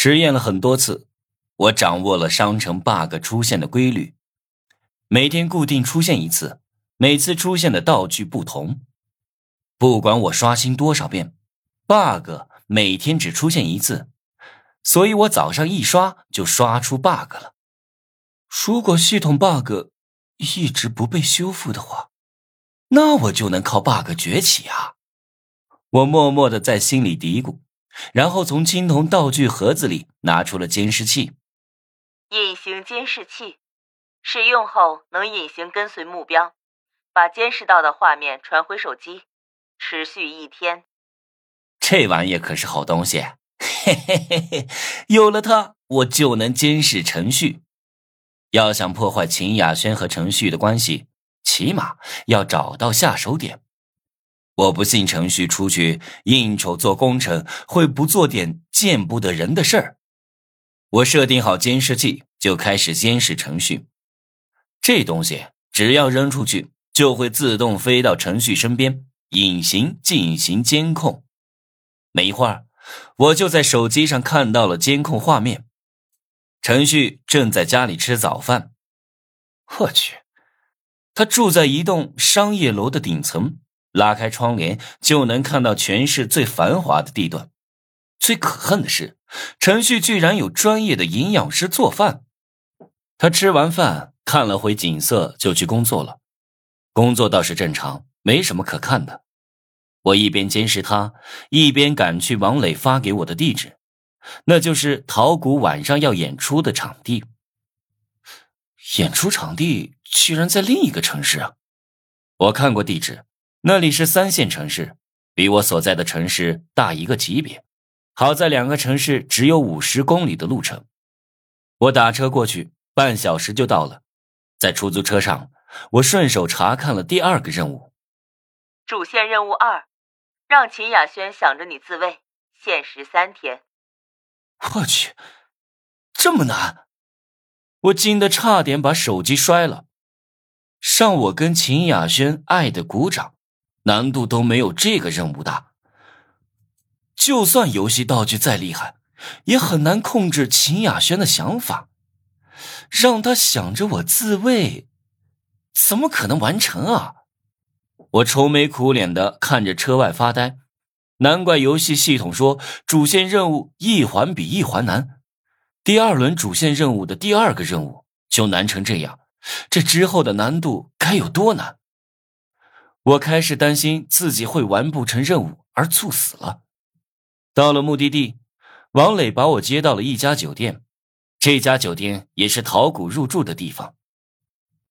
实验了很多次，我掌握了商城 bug 出现的规律，每天固定出现一次，每次出现的道具不同。不管我刷新多少遍，bug 每天只出现一次，所以我早上一刷就刷出 bug 了。如果系统 bug 一直不被修复的话，那我就能靠 bug 崛起啊！我默默的在心里嘀咕。然后从青铜道具盒子里拿出了监视器。隐形监视器，使用后能隐形跟随目标，把监视到的画面传回手机，持续一天。这玩意可是好东西，嘿嘿嘿嘿！有了它，我就能监视程序。要想破坏秦雅轩和程序的关系，起码要找到下手点。我不信程序出去应酬做工程会不做点见不得人的事儿。我设定好监视器，就开始监视程序。这东西只要扔出去，就会自动飞到程序身边，隐形进行监控。没一会儿，我就在手机上看到了监控画面。程序正在家里吃早饭。我去，他住在一栋商业楼的顶层。拉开窗帘就能看到全市最繁华的地段。最可恨的是，程序居然有专业的营养师做饭。他吃完饭看了会景色就去工作了，工作倒是正常，没什么可看的。我一边监视他，一边赶去王磊发给我的地址，那就是陶谷晚上要演出的场地。演出场地居然在另一个城市啊！我看过地址。那里是三线城市，比我所在的城市大一个级别。好在两个城市只有五十公里的路程，我打车过去，半小时就到了。在出租车上，我顺手查看了第二个任务：主线任务二，让秦雅轩想着你自卫，限时三天。我去，这么难！我惊得差点把手机摔了。让我跟秦雅轩爱的鼓掌。难度都没有这个任务大。就算游戏道具再厉害，也很难控制秦雅轩的想法，让他想着我自卫，怎么可能完成啊？我愁眉苦脸的看着车外发呆。难怪游戏系统说主线任务一环比一环难，第二轮主线任务的第二个任务就难成这样，这之后的难度该有多难？我开始担心自己会完不成任务而猝死了。到了目的地，王磊把我接到了一家酒店，这家酒店也是陶谷入住的地方。